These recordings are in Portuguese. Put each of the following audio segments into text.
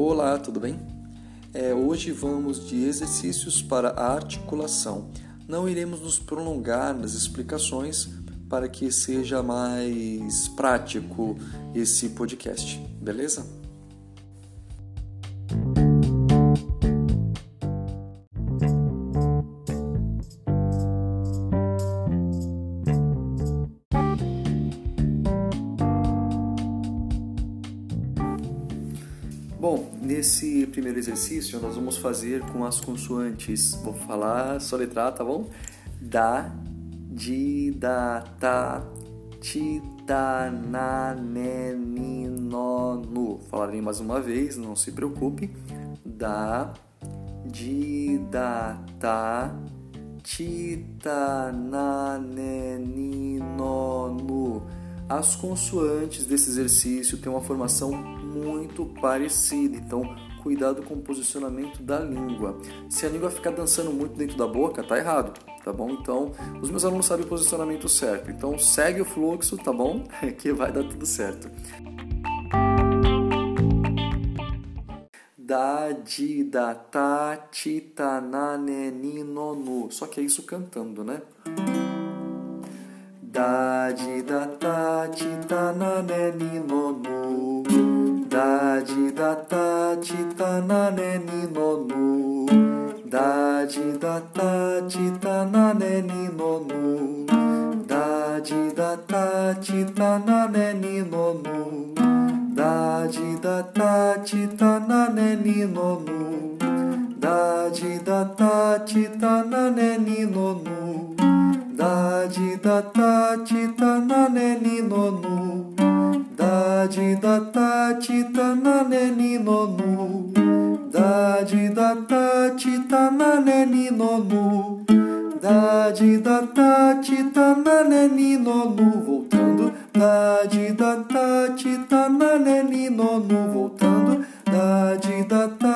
Olá, tudo bem? É, hoje vamos de exercícios para a articulação. Não iremos nos prolongar nas explicações para que seja mais prático esse podcast, beleza? Bom, nesse primeiro exercício nós vamos fazer com as consoantes. Vou falar só letra tá bom? Da, di, da, ta, ti, ta, na, ne, ni, no, nu. Falarei mais uma vez, não se preocupe. Da, di, da, ta, ti, ta, na, ne, ni, no, nu. As consoantes desse exercício têm uma formação muito parecida, então cuidado com o posicionamento da língua. Se a língua ficar dançando muito dentro da boca, tá errado, tá bom? Então, os meus alunos sabem o posicionamento certo. Então, segue o fluxo, tá bom? que vai dar tudo certo. Da, di, da, ta, ti, ta, na, ne, ni, no, nu. Só que é isso cantando, né? Da, di, da, ta, ti, ta, na, ne, ni, no, nu だじだたちたなねにのぬ。だじだたちたなねにのぬ。だじだたちたなねにのぬ。ダじだタちたなねにのぬ。だじだたちたなねにノぬ。だじダタ tananeni nonu da di da ta ti nonu voltando. Da di da ta ti nonu voltando. Da di da ta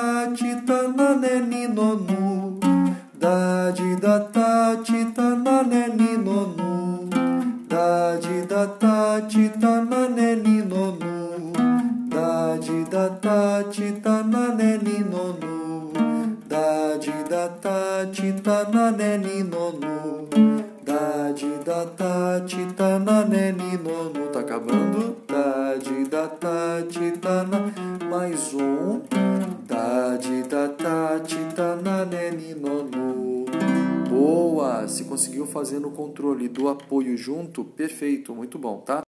tati tá na nene nono tá acabando. Tati da tati tá na mais um. Tati da tati tá na nene nono boa! Se conseguiu fazendo o controle do apoio junto perfeito muito bom tá?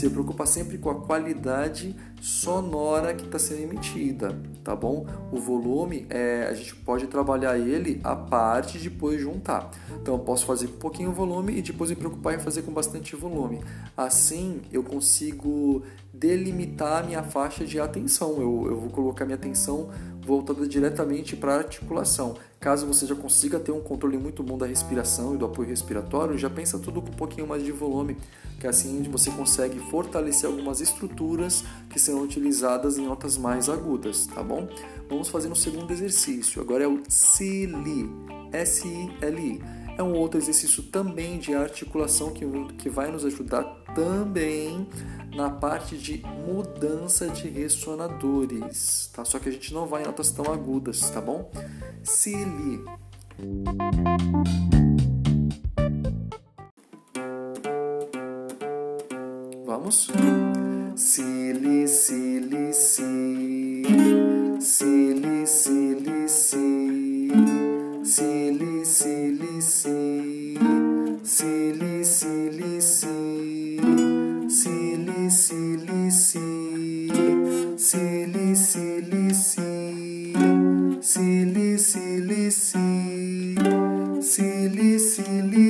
Se preocupa sempre com a qualidade sonora que está sendo emitida, tá bom? O volume, é, a gente pode trabalhar ele a parte e depois juntar. Então eu posso fazer com um pouquinho volume e depois me preocupar em fazer com bastante volume. Assim eu consigo delimitar a minha faixa de atenção. Eu, eu vou colocar minha atenção voltada diretamente para a articulação. Caso você já consiga ter um controle muito bom da respiração e do apoio respiratório, já pensa tudo com um pouquinho mais de volume, que assim você consegue fortalecer algumas estruturas que serão utilizadas em notas mais agudas, tá bom? Vamos fazer um segundo exercício. Agora é o SILI, S-I-L-I. É um outro exercício também de articulação que, que vai nos ajudar também na parte de mudança de ressonadores, tá? Só que a gente não vai em notas tão agudas, tá bom? Si, li. Vamos? Si, li, si, li, si. Si, li, si, li, si. Si, li, si, li, si. Si, li, si, li, si. silly, silly.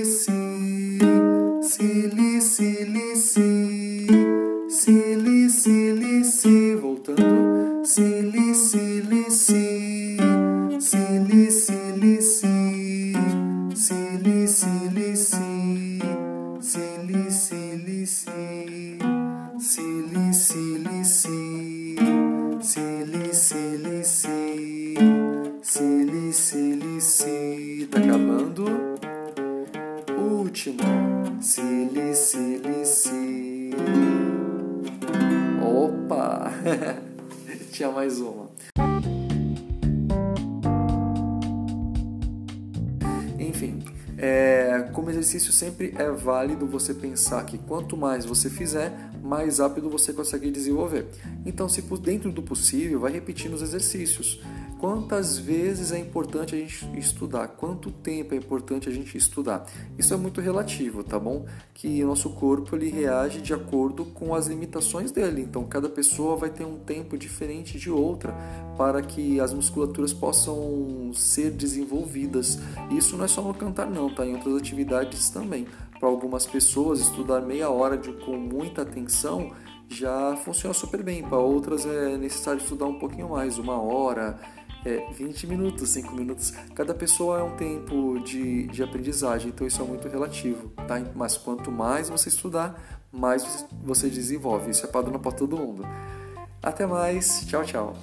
Tinha mais uma. Enfim, é, como exercício sempre é válido você pensar que quanto mais você fizer, mais rápido você consegue desenvolver. Então, se dentro do possível, vai repetindo os exercícios. Quantas vezes é importante a gente estudar? Quanto tempo é importante a gente estudar? Isso é muito relativo, tá bom? Que o nosso corpo ele reage de acordo com as limitações dele. Então, cada pessoa vai ter um tempo diferente de outra para que as musculaturas possam ser desenvolvidas. Isso não é só no cantar, não, tá? Em outras atividades também. Para algumas pessoas, estudar meia hora de, com muita atenção já funciona super bem. Para outras é necessário estudar um pouquinho mais, uma hora é, 20 minutos, 5 minutos. Cada pessoa é um tempo de, de aprendizagem, então isso é muito relativo, tá? Mas quanto mais você estudar, mais você desenvolve. Isso é padrão para todo mundo. Até mais, tchau, tchau.